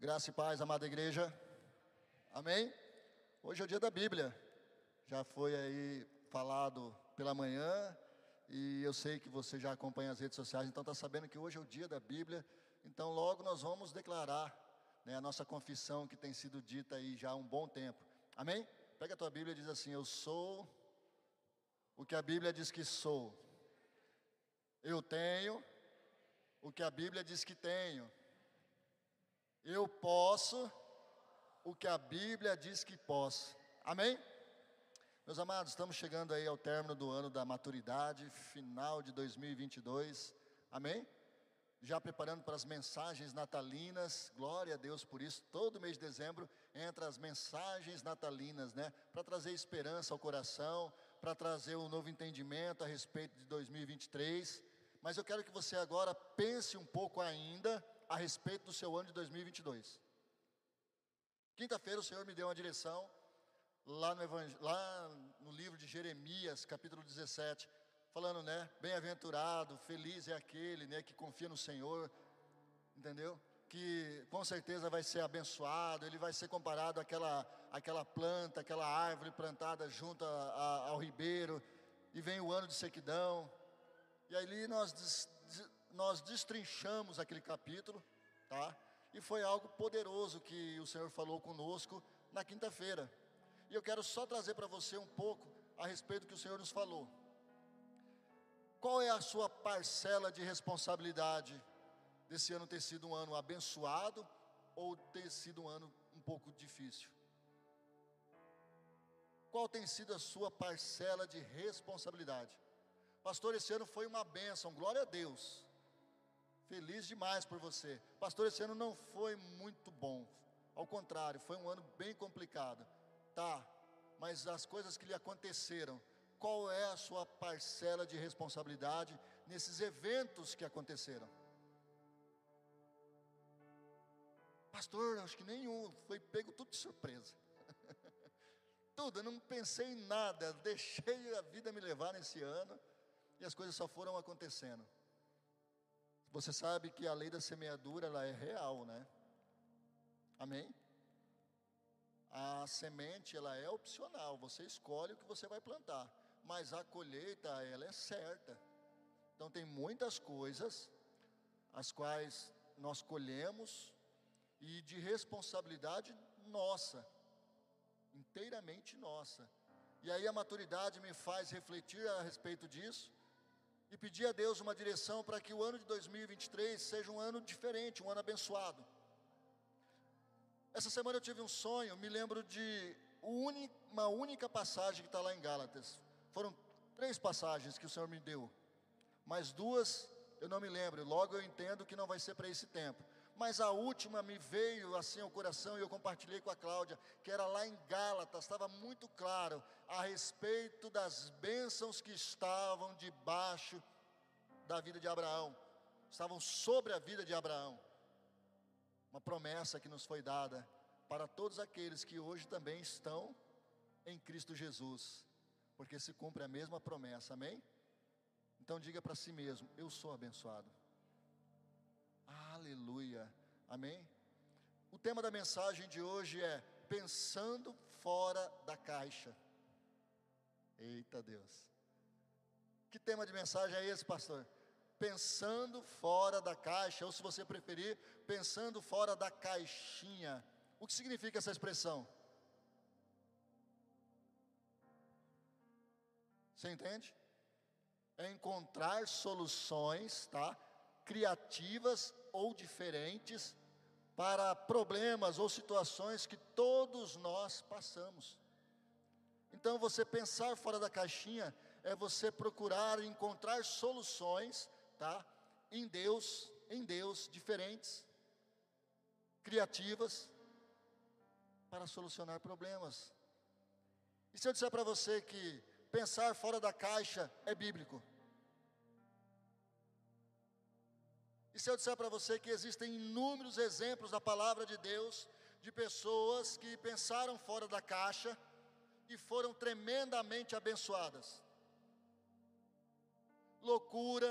Graça e paz, amada igreja. Amém? Hoje é o dia da Bíblia. Já foi aí falado pela manhã e eu sei que você já acompanha as redes sociais, então está sabendo que hoje é o dia da Bíblia. Então logo nós vamos declarar né, a nossa confissão que tem sido dita aí já há um bom tempo. Amém? Pega a tua Bíblia e diz assim: Eu sou o que a Bíblia diz que sou. Eu tenho o que a Bíblia diz que tenho. Eu posso o que a Bíblia diz que posso. Amém? Meus amados, estamos chegando aí ao término do ano da maturidade, final de 2022. Amém? Já preparando para as mensagens natalinas. Glória a Deus por isso. Todo mês de dezembro entra as mensagens natalinas, né? Para trazer esperança ao coração, para trazer um novo entendimento a respeito de 2023. Mas eu quero que você agora pense um pouco ainda a respeito do seu ano de 2022. Quinta-feira o Senhor me deu uma direção lá no, lá no livro de Jeremias, capítulo 17, falando, né? Bem-aventurado, feliz é aquele, né, que confia no Senhor, entendeu? Que com certeza vai ser abençoado, ele vai ser comparado àquela, àquela planta, aquela árvore plantada junto a, a, ao ribeiro, e vem o ano de sequidão, e ali nós nós destrinchamos aquele capítulo, tá? E foi algo poderoso que o Senhor falou conosco na quinta-feira. E eu quero só trazer para você um pouco a respeito do que o Senhor nos falou. Qual é a sua parcela de responsabilidade desse ano ter sido um ano abençoado ou ter sido um ano um pouco difícil? Qual tem sido a sua parcela de responsabilidade? Pastor, esse ano foi uma bênção, glória a Deus. Feliz demais por você. Pastor, esse ano não foi muito bom. Ao contrário, foi um ano bem complicado. Tá, mas as coisas que lhe aconteceram, qual é a sua parcela de responsabilidade nesses eventos que aconteceram? Pastor, acho que nenhum, foi pego tudo de surpresa. tudo, eu não pensei em nada, deixei a vida me levar nesse ano e as coisas só foram acontecendo. Você sabe que a lei da semeadura ela é real, né? Amém? A semente ela é opcional, você escolhe o que você vai plantar, mas a colheita ela é certa. Então tem muitas coisas as quais nós colhemos e de responsabilidade nossa, inteiramente nossa. E aí a maturidade me faz refletir a respeito disso e pedir a Deus uma direção para que o ano de 2023 seja um ano diferente, um ano abençoado. Essa semana eu tive um sonho, me lembro de uma única passagem que está lá em Gálatas. Foram três passagens que o Senhor me deu, mas duas eu não me lembro, logo eu entendo que não vai ser para esse tempo. Mas a última me veio assim ao coração e eu compartilhei com a Cláudia, que era lá em Gálatas, estava muito claro a respeito das bênçãos que estavam debaixo da vida de Abraão, estavam sobre a vida de Abraão. Uma promessa que nos foi dada para todos aqueles que hoje também estão em Cristo Jesus, porque se cumpre a mesma promessa, amém? Então diga para si mesmo: Eu sou abençoado. Aleluia. Amém? O tema da mensagem de hoje é pensando fora da caixa. Eita Deus. Que tema de mensagem é esse, pastor? Pensando fora da caixa, ou se você preferir, pensando fora da caixinha. O que significa essa expressão? Você entende? É encontrar soluções, tá? Criativas ou diferentes para problemas ou situações que todos nós passamos. Então, você pensar fora da caixinha é você procurar encontrar soluções, tá? Em Deus, em Deus, diferentes, criativas, para solucionar problemas. E se eu disser para você que pensar fora da caixa é bíblico? E se eu disser para você que existem inúmeros exemplos da palavra de Deus de pessoas que pensaram fora da caixa e foram tremendamente abençoadas? Loucura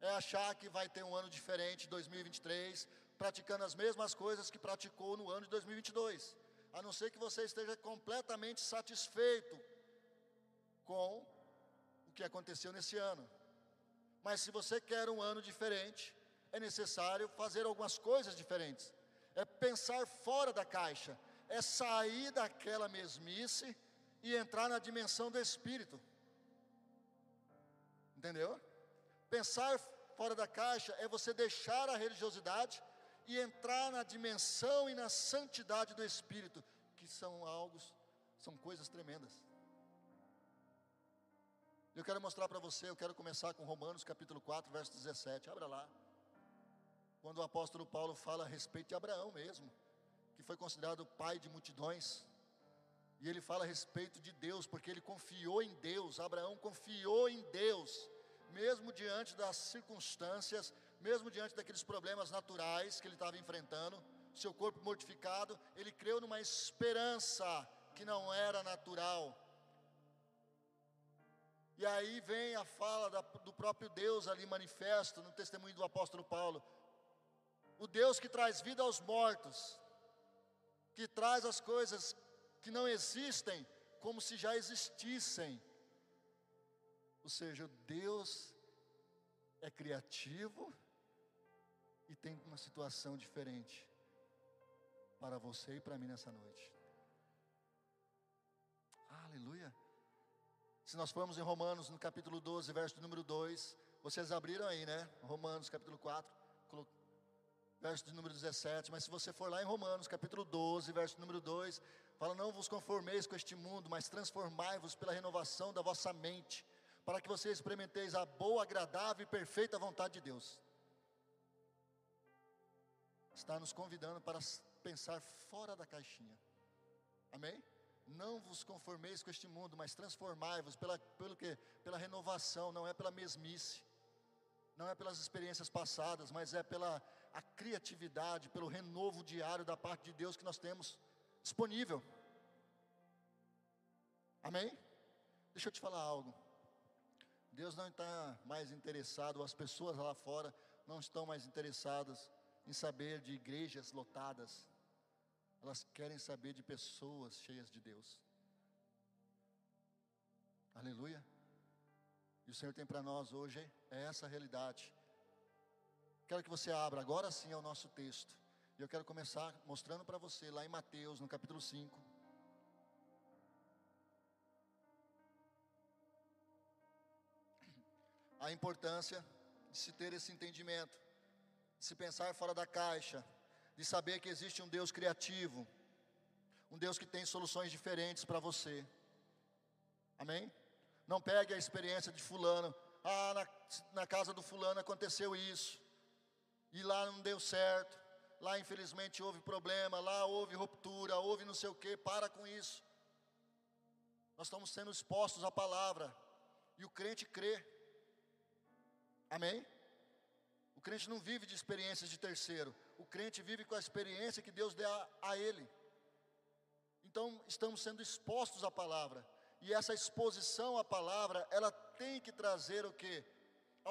é achar que vai ter um ano diferente, 2023, praticando as mesmas coisas que praticou no ano de 2022, a não ser que você esteja completamente satisfeito com o que aconteceu nesse ano. Mas se você quer um ano diferente, é necessário fazer algumas coisas diferentes. É pensar fora da caixa, é sair daquela mesmice e entrar na dimensão do espírito. Entendeu? Pensar fora da caixa é você deixar a religiosidade e entrar na dimensão e na santidade do espírito, que são algo, são coisas tremendas. Eu quero mostrar para você, eu quero começar com Romanos capítulo 4, verso 17. Abra lá. Quando o apóstolo Paulo fala a respeito de Abraão mesmo, que foi considerado pai de multidões. E ele fala a respeito de Deus, porque ele confiou em Deus. Abraão confiou em Deus, mesmo diante das circunstâncias, mesmo diante daqueles problemas naturais que ele estava enfrentando, seu corpo mortificado, ele creu numa esperança que não era natural, e aí vem a fala da, do próprio Deus ali manifesto no testemunho do apóstolo Paulo. O Deus que traz vida aos mortos, que traz as coisas que não existem como se já existissem. Ou seja, Deus é criativo e tem uma situação diferente para você e para mim nessa noite. Aleluia. Se nós formos em Romanos, no capítulo 12, verso número 2, vocês abriram aí, né? Romanos, capítulo 4, verso de número 17. Mas se você for lá em Romanos, capítulo 12, verso número 2, fala: Não vos conformeis com este mundo, mas transformai-vos pela renovação da vossa mente, para que vocês experimenteis a boa, agradável e perfeita vontade de Deus. Está nos convidando para pensar fora da caixinha. Amém? Não vos conformeis com este mundo, mas transformai-vos pela, pelo que? Pela renovação, não é pela mesmice, não é pelas experiências passadas, mas é pela a criatividade, pelo renovo diário da parte de Deus que nós temos disponível. Amém? Deixa eu te falar algo. Deus não está mais interessado, as pessoas lá fora não estão mais interessadas em saber de igrejas lotadas, elas querem saber de pessoas cheias de Deus. Aleluia. E o Senhor tem para nós hoje é essa realidade. Quero que você abra agora sim ao nosso texto. E eu quero começar mostrando para você lá em Mateus, no capítulo 5. A importância de se ter esse entendimento, de se pensar fora da caixa, de saber que existe um Deus criativo, um Deus que tem soluções diferentes para você. Amém? Não pegue a experiência de fulano. Ah, na, na casa do fulano aconteceu isso. E lá não deu certo. Lá infelizmente houve problema, lá houve ruptura, houve não sei o que. Para com isso. Nós estamos sendo expostos à palavra. E o crente crê. Amém? O crente não vive de experiências de terceiro. O crente vive com a experiência que Deus dá a, a ele. Então, estamos sendo expostos à palavra. E essa exposição à palavra, ela tem que trazer o que?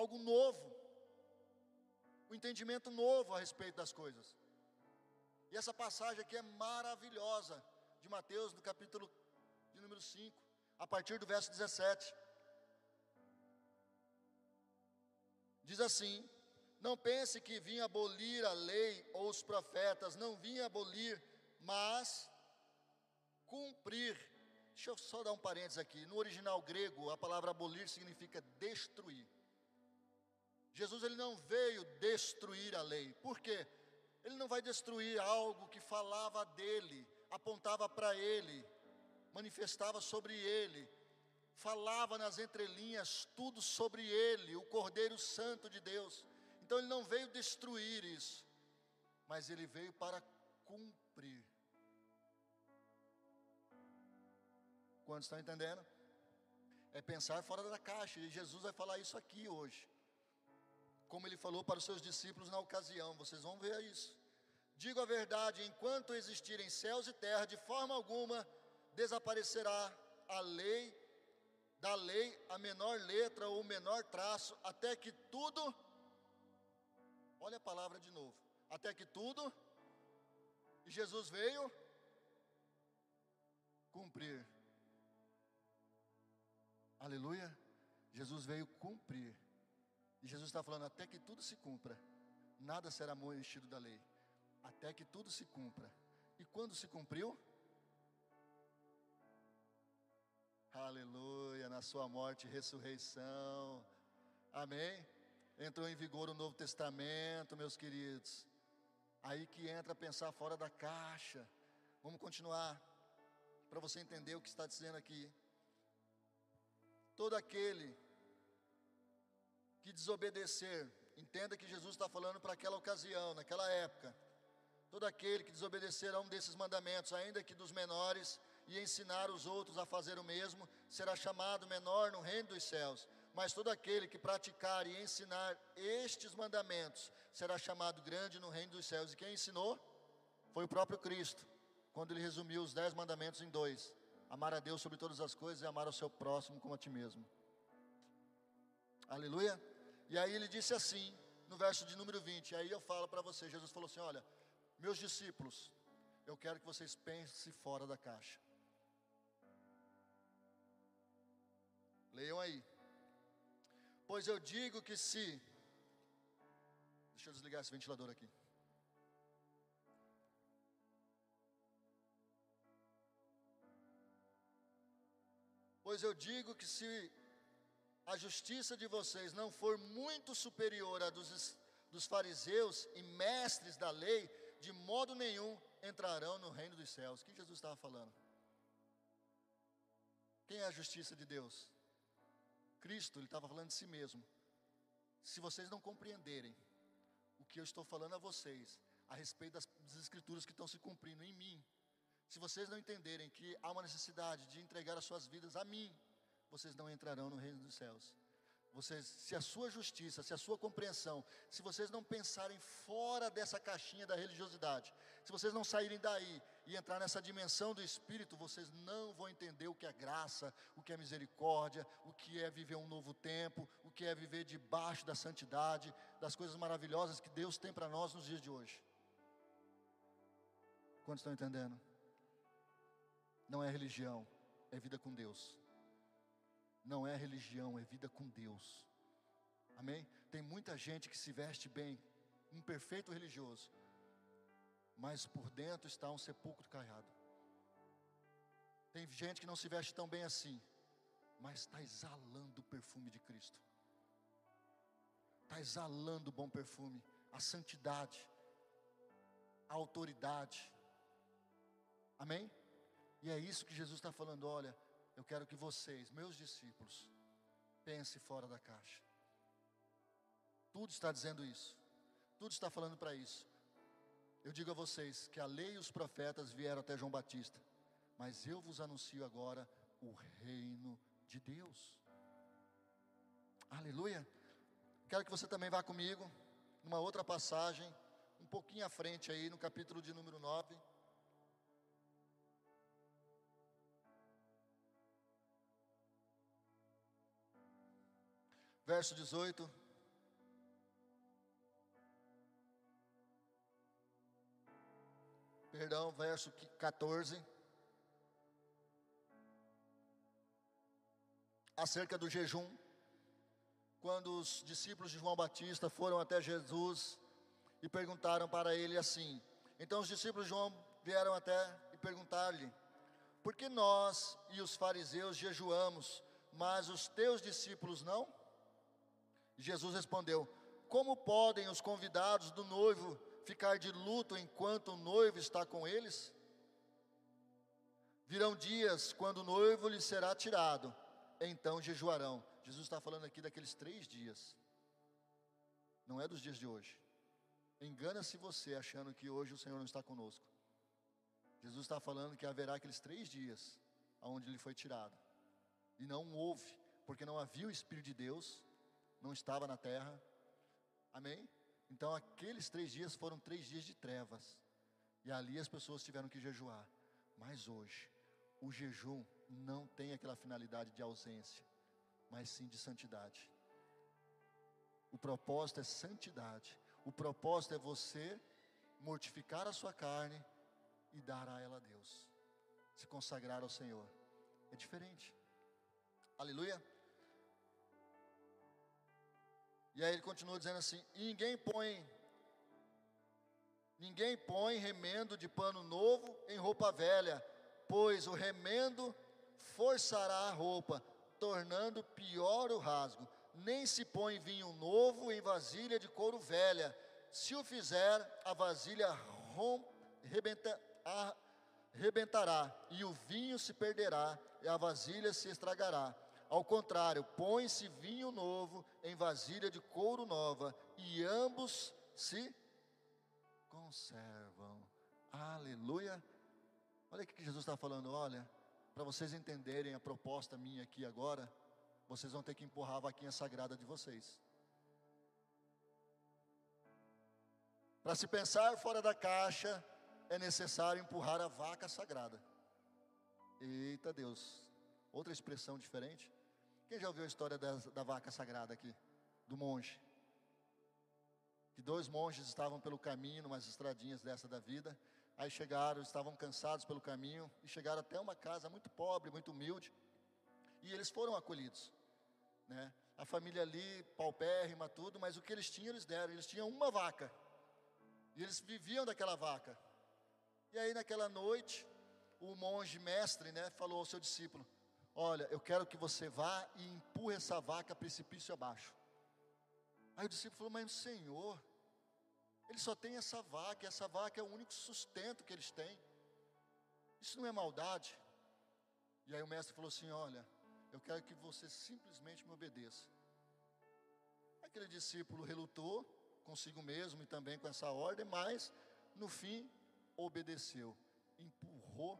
Algo novo. Um entendimento novo a respeito das coisas. E essa passagem aqui é maravilhosa, de Mateus, no capítulo de número 5, a partir do verso 17. Diz assim: não pense que vim abolir a lei ou os profetas, não vim abolir, mas cumprir. Deixa eu só dar um parênteses aqui. No original grego, a palavra abolir significa destruir. Jesus ele não veio destruir a lei. Por quê? Ele não vai destruir algo que falava dele, apontava para ele, manifestava sobre ele, falava nas entrelinhas tudo sobre ele, o Cordeiro Santo de Deus. Então ele não veio destruir isso, mas ele veio para cumprir. Quantos estão entendendo? É pensar fora da caixa, e Jesus vai falar isso aqui hoje. Como ele falou para os seus discípulos na ocasião, vocês vão ver isso. Digo a verdade: enquanto existirem céus e terra, de forma alguma desaparecerá a lei, da lei a menor letra ou o menor traço, até que tudo Olha a palavra de novo. até que tudo, e Jesus veio cumprir. Aleluia. Jesus veio cumprir. E Jesus está falando até que tudo se cumpra. Nada será enchido da lei. Até que tudo se cumpra. E quando se cumpriu? Aleluia, na sua morte e ressurreição. Amém? Entrou em vigor o Novo Testamento, meus queridos. Aí que entra pensar fora da caixa. Vamos continuar para você entender o que está dizendo aqui. Todo aquele que desobedecer, entenda que Jesus está falando para aquela ocasião, naquela época. Todo aquele que desobedecer a um desses mandamentos, ainda que dos menores, e ensinar os outros a fazer o mesmo, será chamado menor no reino dos céus. Mas todo aquele que praticar e ensinar estes mandamentos será chamado grande no reino dos céus. E quem ensinou? Foi o próprio Cristo, quando ele resumiu os dez mandamentos em dois: amar a Deus sobre todas as coisas e amar o seu próximo como a ti mesmo. Aleluia. E aí ele disse assim, no verso de número 20. Aí eu falo para você: Jesus falou assim: Olha, meus discípulos, eu quero que vocês pensem fora da caixa. Leiam aí. Pois eu digo que se. Deixa eu desligar esse ventilador aqui. Pois eu digo que se a justiça de vocês não for muito superior à dos, dos fariseus e mestres da lei, de modo nenhum entrarão no reino dos céus. O que Jesus estava falando? Quem é a justiça de Deus? Cristo, ele estava falando de si mesmo. Se vocês não compreenderem o que eu estou falando a vocês, a respeito das, das escrituras que estão se cumprindo em mim, se vocês não entenderem que há uma necessidade de entregar as suas vidas a mim, vocês não entrarão no reino dos céus. Vocês, se a sua justiça, se a sua compreensão, se vocês não pensarem fora dessa caixinha da religiosidade, se vocês não saírem daí e entrar nessa dimensão do Espírito, vocês não vão entender o que é graça, o que é misericórdia, o que é viver um novo tempo, o que é viver debaixo da santidade, das coisas maravilhosas que Deus tem para nós nos dias de hoje. Quantos estão entendendo? Não é religião, é vida com Deus não é religião, é vida com Deus. Amém? Tem muita gente que se veste bem, um perfeito religioso, mas por dentro está um sepulcro caiado. Tem gente que não se veste tão bem assim, mas está exalando o perfume de Cristo, está exalando o bom perfume, a santidade, a autoridade. Amém? E é isso que Jesus está falando: olha, eu quero que vocês, meus discípulos, pensem fora da caixa. Tudo está dizendo isso. Tudo está falando para isso. Eu digo a vocês que a lei e os profetas vieram até João Batista, mas eu vos anuncio agora o reino de Deus. Aleluia. Quero que você também vá comigo numa outra passagem, um pouquinho à frente aí, no capítulo de número 9. verso 18. Perdão, verso 14. Acerca do jejum, quando os discípulos de João Batista foram até Jesus e perguntaram para ele assim: Então os discípulos de João vieram até e perguntaram-lhe: Por que nós e os fariseus jejuamos, mas os teus discípulos não? Jesus respondeu: Como podem os convidados do noivo ficar de luto enquanto o noivo está com eles? Virão dias quando o noivo lhe será tirado, então jejuarão. Jesus está falando aqui daqueles três dias, não é dos dias de hoje. Engana-se você achando que hoje o Senhor não está conosco. Jesus está falando que haverá aqueles três dias onde ele foi tirado, e não houve, porque não havia o Espírito de Deus, não estava na terra. Amém? Então aqueles três dias foram três dias de trevas. E ali as pessoas tiveram que jejuar. Mas hoje, o jejum não tem aquela finalidade de ausência, mas sim de santidade. O propósito é santidade. O propósito é você mortificar a sua carne e dar a ela a Deus. Se consagrar ao Senhor. É diferente. Aleluia. E aí ele continua dizendo assim: ninguém põe ninguém põe remendo de pano novo em roupa velha, pois o remendo forçará a roupa, tornando pior o rasgo. Nem se põe vinho novo em vasilha de couro velha. Se o fizer, a vasilha rebentará, e o vinho se perderá, e a vasilha se estragará. Ao contrário, põe-se vinho novo em vasilha de couro nova, e ambos se conservam. Aleluia. Olha o que Jesus está falando, olha, para vocês entenderem a proposta minha aqui agora, vocês vão ter que empurrar a vaquinha sagrada de vocês. Para se pensar fora da caixa, é necessário empurrar a vaca sagrada. Eita Deus, outra expressão diferente. Quem já ouviu a história da, da vaca sagrada aqui? Do monge. Que dois monges estavam pelo caminho, umas estradinhas dessa da vida. Aí chegaram, estavam cansados pelo caminho e chegaram até uma casa muito pobre, muito humilde. E eles foram acolhidos né? A família ali, paupérrima, tudo, mas o que eles tinham, eles deram. Eles tinham uma vaca. E eles viviam daquela vaca. E aí, naquela noite, o monge mestre, né, falou ao seu discípulo: Olha, eu quero que você vá e empurre essa vaca precipício abaixo. Aí o discípulo falou: Mas Senhor, ele só tem essa vaca, e essa vaca é o único sustento que eles têm. Isso não é maldade. E aí o mestre falou assim: Olha, eu quero que você simplesmente me obedeça. Aquele discípulo relutou consigo mesmo e também com essa ordem, mas no fim obedeceu, empurrou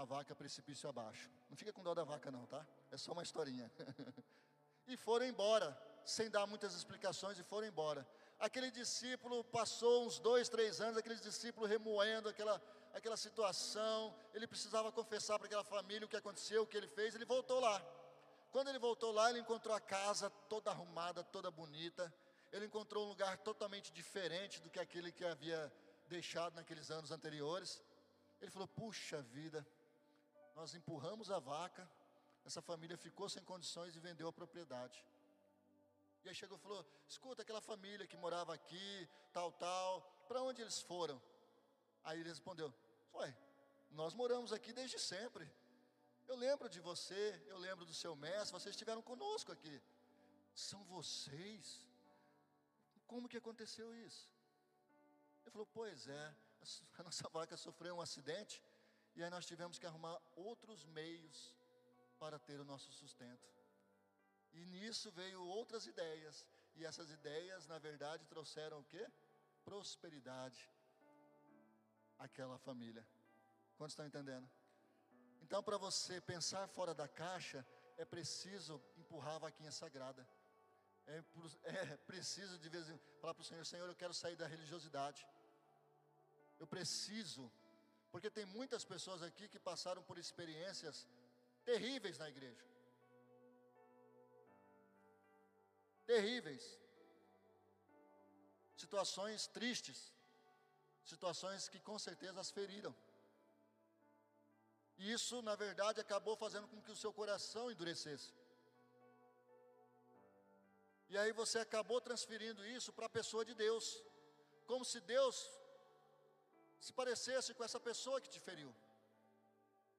a vaca precipício abaixo. Não fica com dó da vaca, não, tá? É só uma historinha. e foram embora, sem dar muitas explicações, e foram embora. Aquele discípulo passou uns dois, três anos, aquele discípulo remoendo aquela aquela situação, ele precisava confessar para aquela família o que aconteceu, o que ele fez, ele voltou lá. Quando ele voltou lá, ele encontrou a casa toda arrumada, toda bonita. Ele encontrou um lugar totalmente diferente do que aquele que havia deixado naqueles anos anteriores. Ele falou: Puxa vida, nós empurramos a vaca, essa família ficou sem condições e vendeu a propriedade. E aí chegou e falou: Escuta, aquela família que morava aqui, tal, tal, para onde eles foram? Aí ele respondeu: Ué, nós moramos aqui desde sempre. Eu lembro de você, eu lembro do seu mestre, vocês estiveram conosco aqui. São vocês? Como que aconteceu isso? Ele falou: Pois é, a nossa vaca sofreu um acidente e aí nós tivemos que arrumar outros meios para ter o nosso sustento. E nisso veio outras ideias, e essas ideias, na verdade, trouxeram o que? Prosperidade aquela família. Quantos estão entendendo? Então, para você pensar fora da caixa, é preciso empurrar a vaquinha sagrada. É, é preciso de vez em falar para o Senhor: Senhor, eu quero sair da religiosidade. Eu preciso, porque tem muitas pessoas aqui que passaram por experiências terríveis na igreja. Terríveis. Situações tristes situações que com certeza as feriram. E isso, na verdade, acabou fazendo com que o seu coração endurecesse. E aí você acabou transferindo isso para a pessoa de Deus, como se Deus se parecesse com essa pessoa que te feriu,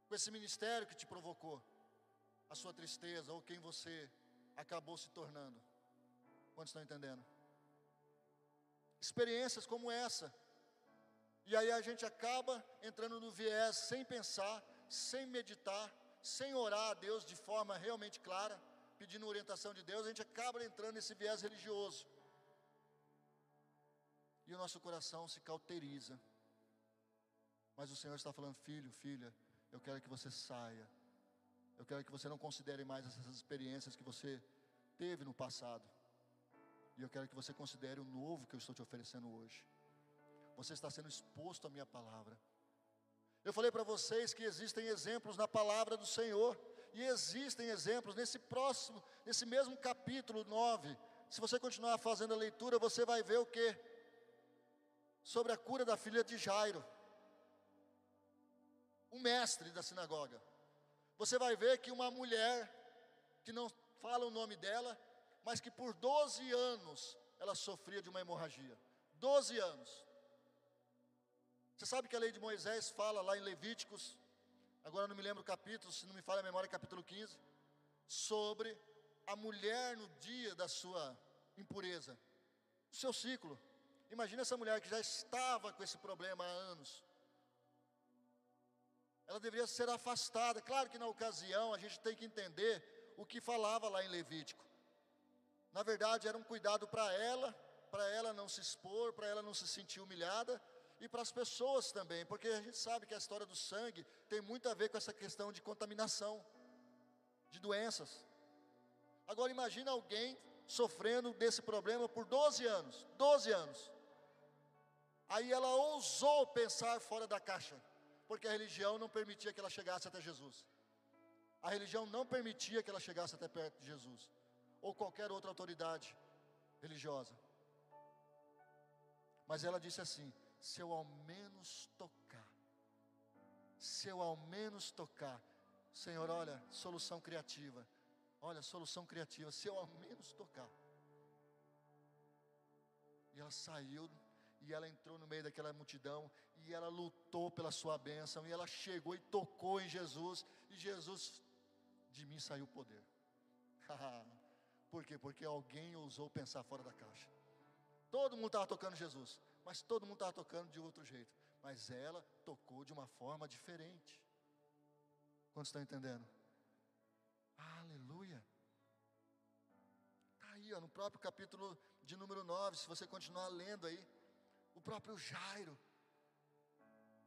com esse ministério que te provocou, a sua tristeza ou quem você acabou se tornando. Quantos estão entendendo? Experiências como essa e aí a gente acaba entrando no viés sem pensar, sem meditar, sem orar a Deus de forma realmente clara, pedindo orientação de Deus, a gente acaba entrando nesse viés religioso. E o nosso coração se cauteriza. Mas o Senhor está falando, filho, filha, eu quero que você saia. Eu quero que você não considere mais essas experiências que você teve no passado. E eu quero que você considere o novo que eu estou te oferecendo hoje você está sendo exposto à minha palavra. Eu falei para vocês que existem exemplos na palavra do Senhor, e existem exemplos nesse próximo, nesse mesmo capítulo 9. Se você continuar fazendo a leitura, você vai ver o que? sobre a cura da filha de Jairo, o mestre da sinagoga. Você vai ver que uma mulher, que não fala o nome dela, mas que por 12 anos ela sofria de uma hemorragia. 12 anos. Você sabe que a lei de Moisés fala lá em Levíticos, agora não me lembro o capítulo, se não me falha a memória, capítulo 15, sobre a mulher no dia da sua impureza, o seu ciclo. Imagina essa mulher que já estava com esse problema há anos. Ela deveria ser afastada. Claro que na ocasião a gente tem que entender o que falava lá em Levítico. Na verdade, era um cuidado para ela, para ela não se expor, para ela não se sentir humilhada e para as pessoas também, porque a gente sabe que a história do sangue tem muito a ver com essa questão de contaminação, de doenças. Agora imagina alguém sofrendo desse problema por 12 anos, 12 anos. Aí ela ousou pensar fora da caixa, porque a religião não permitia que ela chegasse até Jesus. A religião não permitia que ela chegasse até perto de Jesus, ou qualquer outra autoridade religiosa. Mas ela disse assim: se eu ao menos tocar, se eu ao menos tocar, Senhor, olha, solução criativa, olha, solução criativa, se eu ao menos tocar. E ela saiu e ela entrou no meio daquela multidão e ela lutou pela sua bênção e ela chegou e tocou em Jesus e Jesus de mim saiu o poder. Por quê? Porque alguém ousou pensar fora da caixa. Todo mundo estava tocando Jesus, mas todo mundo estava tocando de outro jeito. Mas ela tocou de uma forma diferente. Quantos estão entendendo? Aleluia. Está aí, ó, no próprio capítulo de número 9, se você continuar lendo aí. O próprio Jairo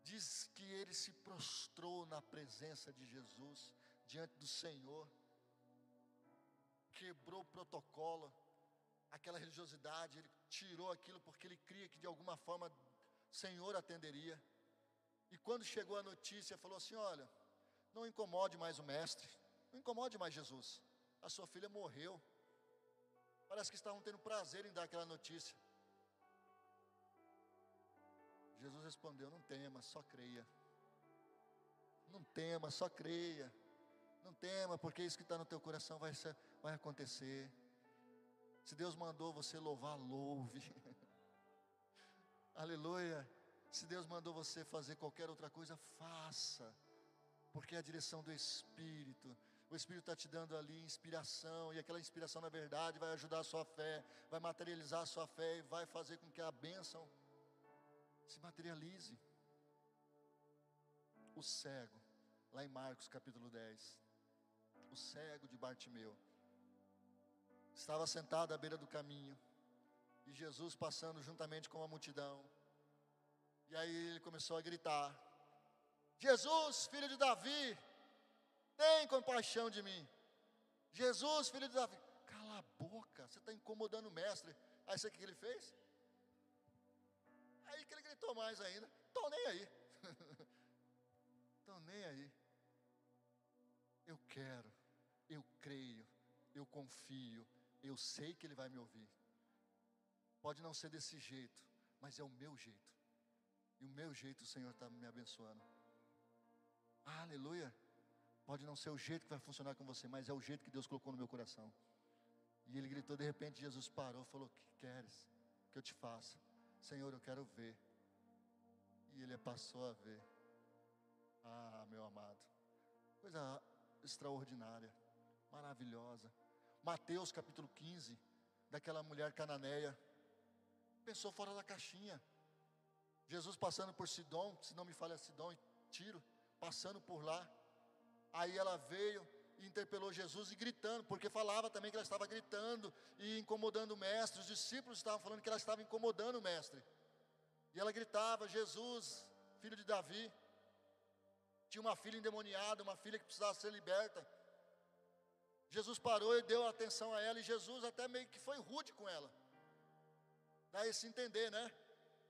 diz que ele se prostrou na presença de Jesus, diante do Senhor, quebrou o protocolo, aquela religiosidade, ele tirou aquilo porque ele cria que de alguma forma o Senhor atenderia. E quando chegou a notícia, falou assim: Olha, não incomode mais o mestre, não incomode mais Jesus, a sua filha morreu. Parece que estavam tendo prazer em dar aquela notícia. Jesus respondeu: Não tema, só creia. Não tema, só creia. Não tema, porque isso que está no teu coração vai, ser, vai acontecer. Se Deus mandou você louvar, louve. Aleluia. Se Deus mandou você fazer qualquer outra coisa, faça. Porque é a direção do Espírito. O Espírito está te dando ali inspiração, e aquela inspiração, na verdade, vai ajudar a sua fé, vai materializar a sua fé e vai fazer com que a bênção se materialize. O cego, lá em Marcos capítulo 10, o cego de Bartimeu, estava sentado à beira do caminho, e Jesus passando juntamente com a multidão, e aí ele começou a gritar: Jesus, filho de Davi, tem compaixão de mim. Jesus, filho de Davi, cala a boca, você está incomodando o mestre. Aí sabe o que ele fez? Aí que ele gritou mais ainda: Estou nem aí. Estou nem aí. Eu quero, eu creio, eu confio, eu sei que ele vai me ouvir. Pode não ser desse jeito, mas é o meu jeito. E o meu jeito o Senhor está me abençoando. Aleluia. Pode não ser o jeito que vai funcionar com você, mas é o jeito que Deus colocou no meu coração. E ele gritou, de repente Jesus parou falou: que queres que eu te faça? Senhor, eu quero ver. E ele passou a ver. Ah, meu amado, coisa extraordinária, maravilhosa. Mateus capítulo 15, daquela mulher cananeia, pensou fora da caixinha. Jesus passando por Sidom, se não me falha Sidom e Tiro, passando por lá. Aí ela veio e interpelou Jesus e gritando, porque falava também que ela estava gritando e incomodando o mestre. Os discípulos estavam falando que ela estava incomodando o mestre. E ela gritava: Jesus, filho de Davi. Tinha uma filha endemoniada, uma filha que precisava ser liberta. Jesus parou e deu atenção a ela, e Jesus até meio que foi rude com ela. Dá esse entender, né?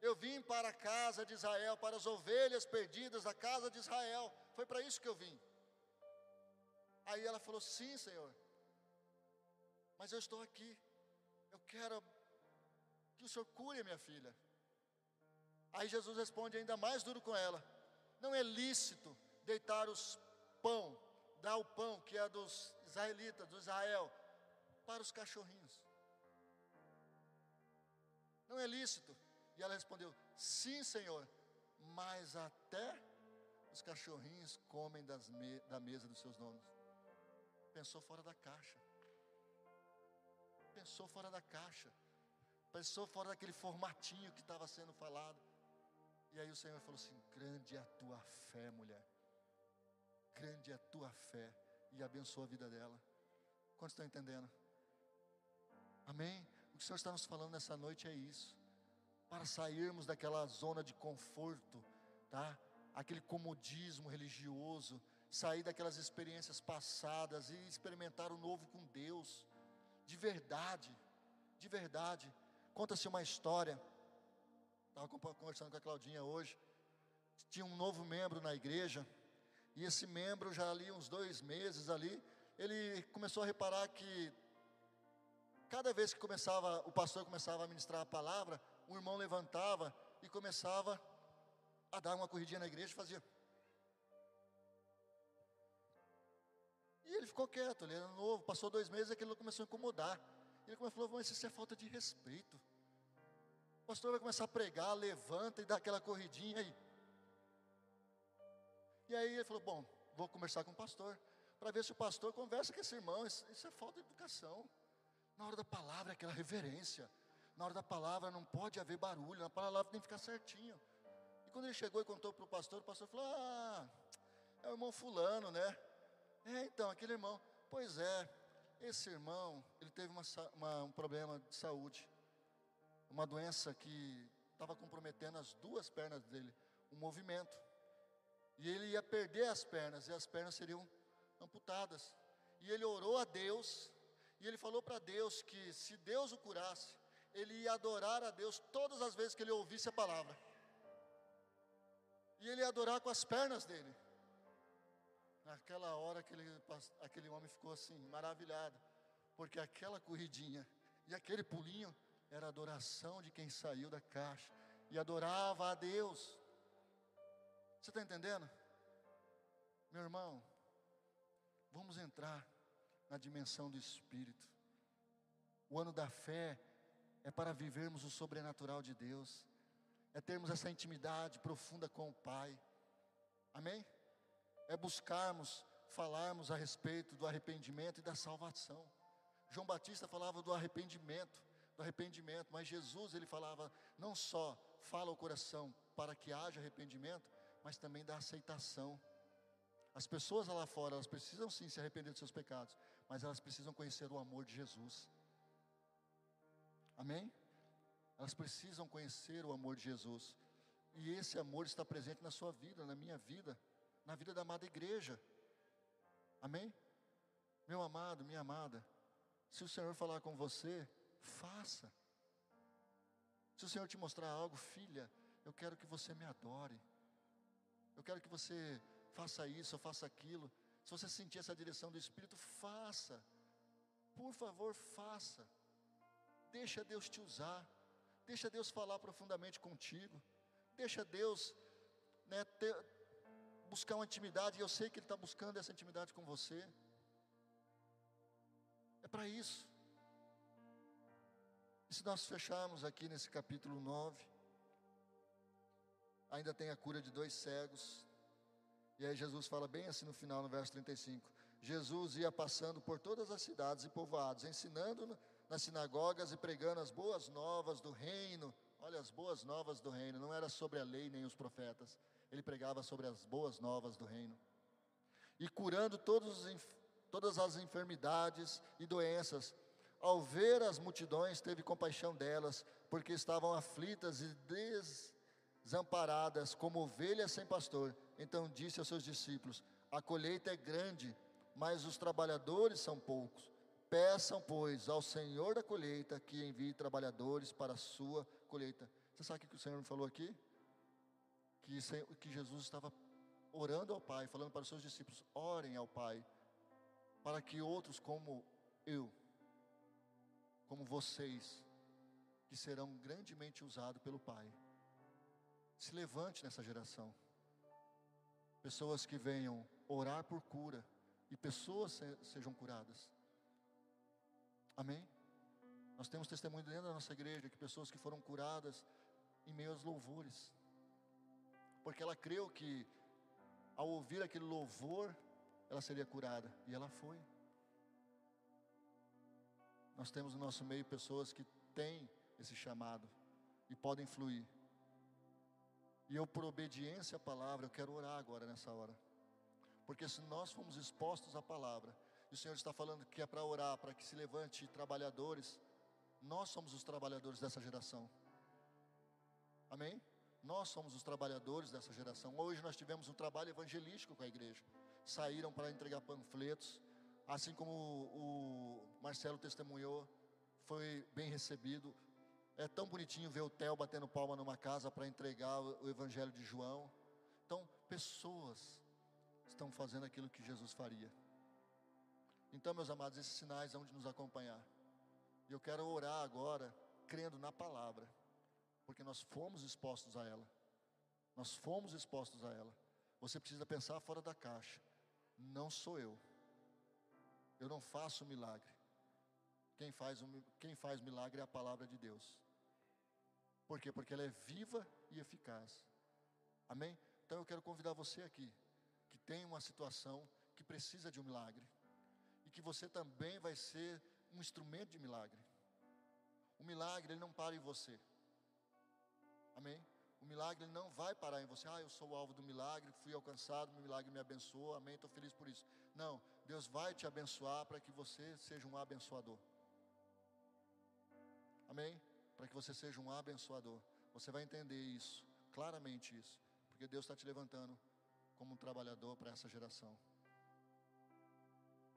Eu vim para a casa de Israel, para as ovelhas perdidas da casa de Israel. Foi para isso que eu vim. Aí ela falou: Sim, Senhor, mas eu estou aqui. Eu quero que o Senhor cure a minha filha. Aí Jesus responde ainda mais duro com ela: Não é lícito deitar os pão, dar o pão que é dos israelitas, do Israel, para os cachorrinhos. Não é lícito. E ela respondeu: Sim, Senhor, mas até os cachorrinhos comem me da mesa dos seus donos. Pensou fora da caixa. Pensou fora da caixa. Pensou fora daquele formatinho que estava sendo falado. E aí o Senhor falou assim: Grande é a tua fé, mulher. Grande é a tua fé. E abençoou a vida dela. Quantos estão entendendo? Amém? O que o Senhor está nos falando nessa noite é isso. Para sairmos daquela zona de conforto, tá? Aquele comodismo religioso, sair daquelas experiências passadas e experimentar o novo com Deus, de verdade, de verdade. Conta-se uma história, estava conversando com a Claudinha hoje, tinha um novo membro na igreja, e esse membro, já ali uns dois meses ali, ele começou a reparar que cada vez que começava, o pastor começava a ministrar a palavra, um irmão levantava e começava a dar uma corridinha na igreja e fazia. E ele ficou quieto, ele era novo, passou dois meses e aquilo começou a incomodar. Ele falou, mas isso é falta de respeito. O pastor vai começar a pregar, levanta e dá aquela corridinha aí. E aí ele falou, bom, vou conversar com o pastor, para ver se o pastor conversa com esse irmão, isso, isso é falta de educação. Na hora da palavra é aquela reverência. Na hora da palavra não pode haver barulho, na palavra tem que ficar certinho. E quando ele chegou e contou para o pastor, o pastor falou: Ah, é o irmão Fulano, né? É, então, aquele irmão. Pois é, esse irmão, ele teve uma, uma, um problema de saúde, uma doença que estava comprometendo as duas pernas dele, o movimento. E ele ia perder as pernas, e as pernas seriam amputadas. E ele orou a Deus, e ele falou para Deus que se Deus o curasse, ele ia adorar a Deus todas as vezes que ele ouvisse a palavra. E ele ia adorar com as pernas dele. Naquela hora aquele, aquele homem ficou assim, maravilhado, porque aquela corridinha e aquele pulinho era adoração de quem saiu da caixa e adorava a Deus. Você está entendendo? Meu irmão, vamos entrar na dimensão do Espírito. O ano da fé é para vivermos o sobrenatural de Deus, é termos essa intimidade profunda com o Pai. Amém? é buscarmos, falarmos a respeito do arrependimento e da salvação. João Batista falava do arrependimento, do arrependimento, mas Jesus ele falava não só fala o coração para que haja arrependimento, mas também da aceitação. As pessoas lá fora, elas precisam sim se arrepender dos seus pecados, mas elas precisam conhecer o amor de Jesus. Amém? Elas precisam conhecer o amor de Jesus. E esse amor está presente na sua vida, na minha vida na vida da amada igreja. Amém? Meu amado, minha amada, se o Senhor falar com você, faça. Se o Senhor te mostrar algo, filha, eu quero que você me adore. Eu quero que você faça isso, ou faça aquilo. Se você sentir essa direção do Espírito, faça. Por favor, faça. Deixa Deus te usar. Deixa Deus falar profundamente contigo. Deixa Deus né, ter, buscar uma intimidade, e eu sei que Ele está buscando essa intimidade com você. É para isso. E se nós fecharmos aqui nesse capítulo 9, ainda tem a cura de dois cegos. E aí Jesus fala bem assim no final, no verso 35. Jesus ia passando por todas as cidades e povoados, ensinando nas sinagogas e pregando as boas novas do reino. Olha, as boas novas do reino, não era sobre a lei nem os profetas ele pregava sobre as boas novas do reino. E curando todos, todas as enfermidades e doenças, ao ver as multidões, teve compaixão delas, porque estavam aflitas e desamparadas, como ovelhas sem pastor. Então disse aos seus discípulos: A colheita é grande, mas os trabalhadores são poucos. Peçam, pois, ao Senhor da colheita que envie trabalhadores para a sua colheita. Você sabe o que o Senhor me falou aqui? que, que Jesus estava orando ao Pai, falando para os seus discípulos: orem ao Pai, para que outros como eu, como vocês, que serão grandemente usados pelo Pai. se levante nessa geração. Pessoas que venham orar por cura e pessoas se, sejam curadas. Amém? Nós temos testemunho dentro da nossa igreja que pessoas que foram curadas em meio aos louvores, porque ela creu que ao ouvir aquele louvor, ela seria curada, e ela foi. Nós temos no nosso meio pessoas que têm esse chamado e podem fluir. E eu, por obediência à palavra, eu quero orar agora nessa hora. Porque se nós formos expostos à palavra, e o Senhor está falando que é para orar, para que se levante trabalhadores, nós somos os trabalhadores dessa geração. Amém? Nós somos os trabalhadores dessa geração. Hoje nós tivemos um trabalho evangelístico com a igreja. Saíram para entregar panfletos, assim como o Marcelo testemunhou, foi bem recebido. É tão bonitinho ver o Theo batendo palma numa casa para entregar o Evangelho de João. Então, pessoas estão fazendo aquilo que Jesus faria. Então, meus amados, esses sinais vão de nos acompanhar. E eu quero orar agora, crendo na palavra, porque nós fomos expostos a ela. Nós fomos expostos a ela. Você precisa pensar fora da caixa. Não sou eu. Eu não faço milagre. Quem faz, um, quem faz milagre é a palavra de Deus. Por quê? Porque ela é viva e eficaz. Amém? Então eu quero convidar você aqui, que tem uma situação que precisa de um milagre, e que você também vai ser um instrumento de milagre. O milagre, ele não para em você. Amém? O milagre ele não vai parar em você. Ah, eu sou o alvo do milagre, fui alcançado, o milagre me abençoou, amém, estou feliz por isso. Não, Deus vai te abençoar para que você seja um abençoador. Amém? Para que você seja um abençoador. Você vai entender isso, claramente isso, porque Deus está te levantando como um trabalhador para essa geração.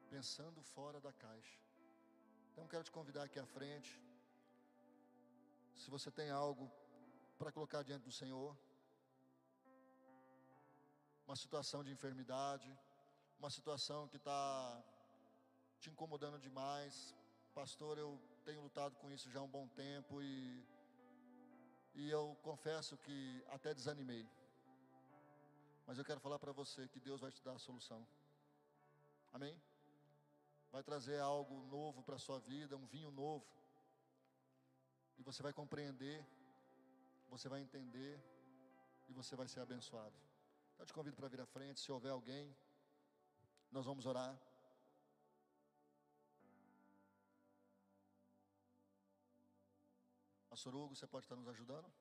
Pensando fora da caixa. Então quero te convidar aqui à frente. Se você tem algo para colocar diante do Senhor. Uma situação de enfermidade, uma situação que está te incomodando demais. Pastor, eu tenho lutado com isso já há um bom tempo e, e eu confesso que até desanimei. Mas eu quero falar para você que Deus vai te dar a solução. Amém? Vai trazer algo novo para a sua vida, um vinho novo. E você vai compreender você vai entender e você vai ser abençoado. Eu te convido para vir à frente, se houver alguém, nós vamos orar. Pastor Hugo, você pode estar nos ajudando?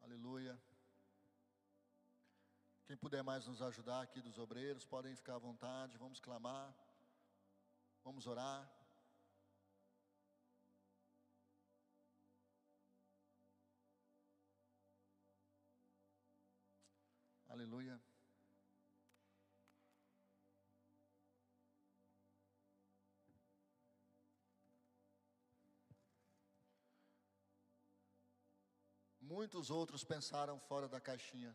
Aleluia. Quem puder mais nos ajudar aqui dos obreiros, podem ficar à vontade, vamos clamar, vamos orar. Aleluia. Muitos outros pensaram fora da caixinha.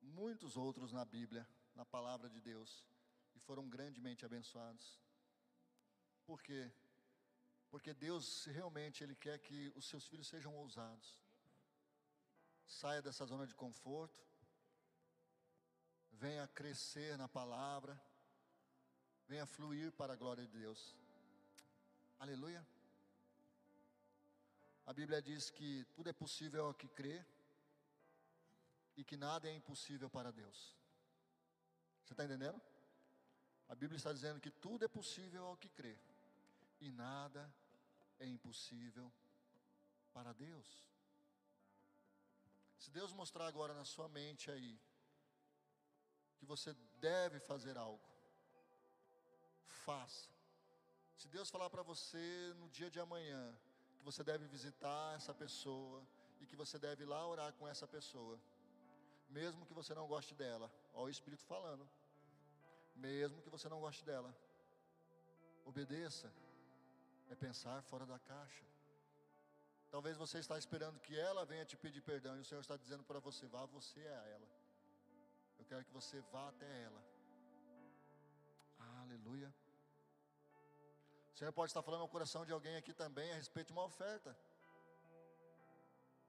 Muitos outros na Bíblia, na palavra de Deus, e foram grandemente abençoados. Por quê? Porque Deus realmente ele quer que os seus filhos sejam ousados. Saia dessa zona de conforto. Venha crescer na palavra. Venha fluir para a glória de Deus. Aleluia. A Bíblia diz que tudo é possível ao que crê e que nada é impossível para Deus. Você está entendendo? A Bíblia está dizendo que tudo é possível ao que crê e nada é impossível para Deus. Se Deus mostrar agora na sua mente aí, que você deve fazer algo, faça. Se Deus falar para você no dia de amanhã, que você deve visitar essa pessoa e que você deve ir lá orar com essa pessoa, mesmo que você não goste dela, ó o Espírito falando, mesmo que você não goste dela, obedeça, é pensar fora da caixa. Talvez você está esperando que ela venha te pedir perdão e o Senhor está dizendo para você: vá você a ela. Eu quero que você vá até ela. Aleluia. Senhor pode estar falando no coração de alguém aqui também a respeito de uma oferta.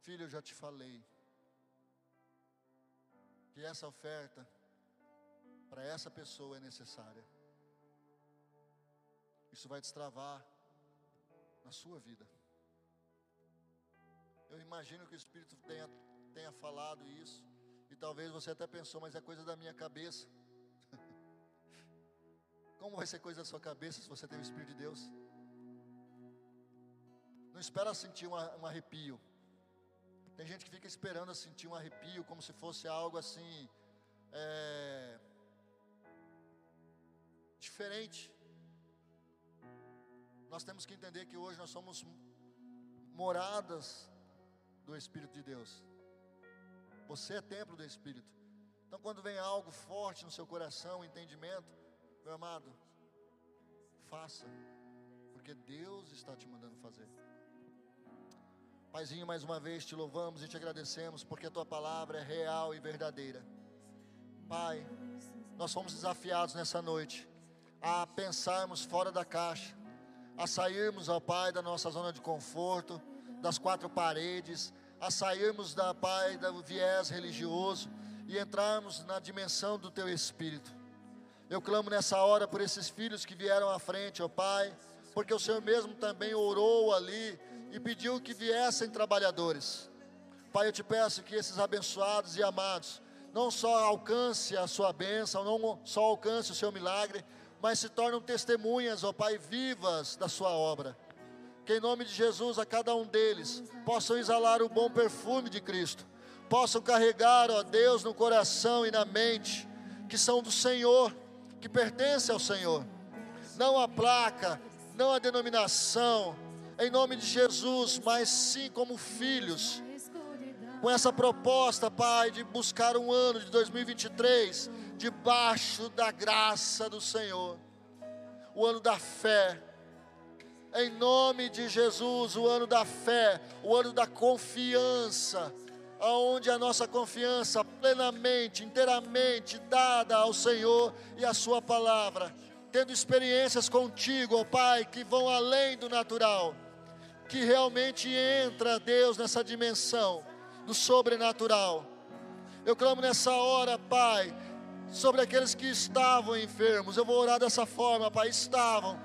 Filho, eu já te falei que essa oferta para essa pessoa é necessária. Isso vai destravar na sua vida. Eu imagino que o Espírito tenha, tenha falado isso, e talvez você até pensou, mas é coisa da minha cabeça. Como vai ser coisa da sua cabeça se você tem o Espírito de Deus? Não espera sentir um, arrepio. Tem gente que fica esperando sentir um arrepio como se fosse algo assim é, diferente. Nós temos que entender que hoje nós somos moradas do Espírito de Deus. Você é templo do Espírito. Então, quando vem algo forte no seu coração, entendimento, meu amado, faça, porque Deus está te mandando fazer. Paizinho, mais uma vez te louvamos e te agradecemos, porque a tua palavra é real e verdadeira. Pai, nós fomos desafiados nessa noite a pensarmos fora da caixa, a sairmos, ó Pai, da nossa zona de conforto, das quatro paredes, a sairmos da Pai do viés religioso e entrarmos na dimensão do Teu Espírito. Eu clamo nessa hora por esses filhos que vieram à frente, ó Pai, porque o Senhor mesmo também orou ali e pediu que viessem trabalhadores. Pai, eu te peço que esses abençoados e amados não só alcance a sua bênção, não só alcance o seu milagre, mas se tornem testemunhas, ó Pai, vivas da sua obra. Que em nome de Jesus a cada um deles possam exalar o bom perfume de Cristo, possam carregar, ó Deus, no coração e na mente, que são do Senhor que pertence ao Senhor, não a placa, não a denominação, em nome de Jesus, mas sim como filhos, com essa proposta, Pai, de buscar um ano de 2023 debaixo da graça do Senhor, o ano da fé, em nome de Jesus, o ano da fé, o ano da confiança aonde a nossa confiança plenamente, inteiramente dada ao Senhor e à Sua palavra, tendo experiências contigo, ó Pai, que vão além do natural, que realmente entra, Deus, nessa dimensão do sobrenatural. Eu clamo nessa hora, Pai, sobre aqueles que estavam enfermos. Eu vou orar dessa forma, Pai, estavam,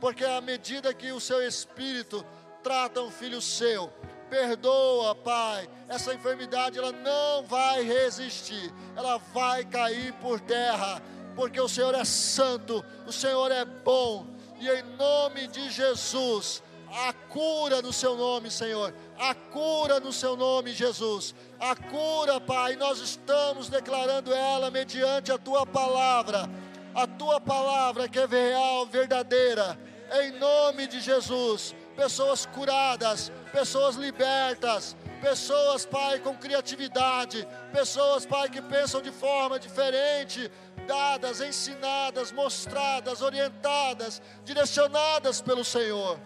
porque à medida que o Seu Espírito trata um filho seu, Perdoa, Pai. Essa enfermidade ela não vai resistir. Ela vai cair por terra, porque o Senhor é santo, o Senhor é bom. E em nome de Jesus, a cura no seu nome, Senhor. A cura no seu nome, Jesus. A cura, Pai, nós estamos declarando ela mediante a tua palavra. A tua palavra que é real, verdadeira. Em nome de Jesus pessoas curadas, pessoas libertas, pessoas, Pai, com criatividade, pessoas, Pai, que pensam de forma diferente, dadas, ensinadas, mostradas, orientadas, direcionadas pelo Senhor.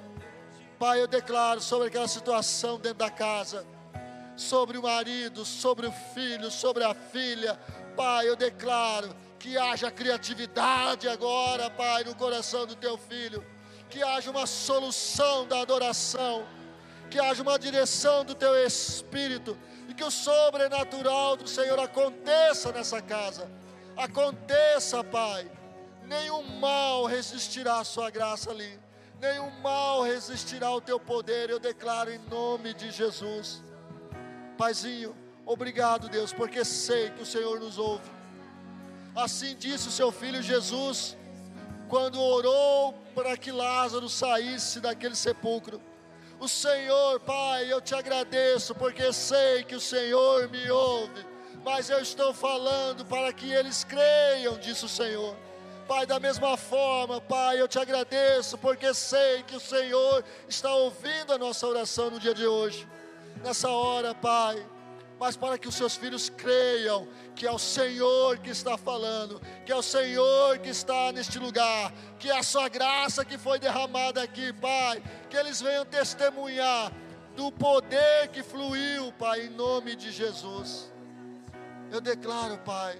Pai, eu declaro sobre aquela situação dentro da casa, sobre o marido, sobre o filho, sobre a filha. Pai, eu declaro que haja criatividade agora, Pai, no coração do teu filho que haja uma solução da adoração, que haja uma direção do teu espírito e que o sobrenatural do Senhor aconteça nessa casa. Aconteça, Pai. Nenhum mal resistirá à sua graça ali. Nenhum mal resistirá ao teu poder. Eu declaro em nome de Jesus. Paizinho, obrigado, Deus, porque sei que o Senhor nos ouve. Assim disse o seu filho Jesus quando orou para que Lázaro saísse daquele sepulcro. O Senhor, Pai, eu te agradeço porque sei que o Senhor me ouve, mas eu estou falando para que eles creiam, disse o Senhor. Pai, da mesma forma, Pai, eu te agradeço porque sei que o Senhor está ouvindo a nossa oração no dia de hoje. Nessa hora, Pai, mas para que os seus filhos creiam que é o Senhor que está falando, que é o Senhor que está neste lugar, que é a sua graça que foi derramada aqui, Pai, que eles venham testemunhar do poder que fluiu, Pai, em nome de Jesus. Eu declaro, Pai,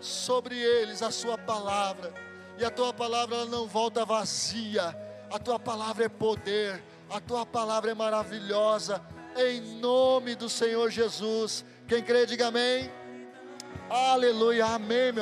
sobre eles a sua palavra, e a tua palavra ela não volta vazia, a tua palavra é poder, a tua palavra é maravilhosa, em nome do Senhor Jesus. Quem crê, diga amém. Aleluia, amém, meu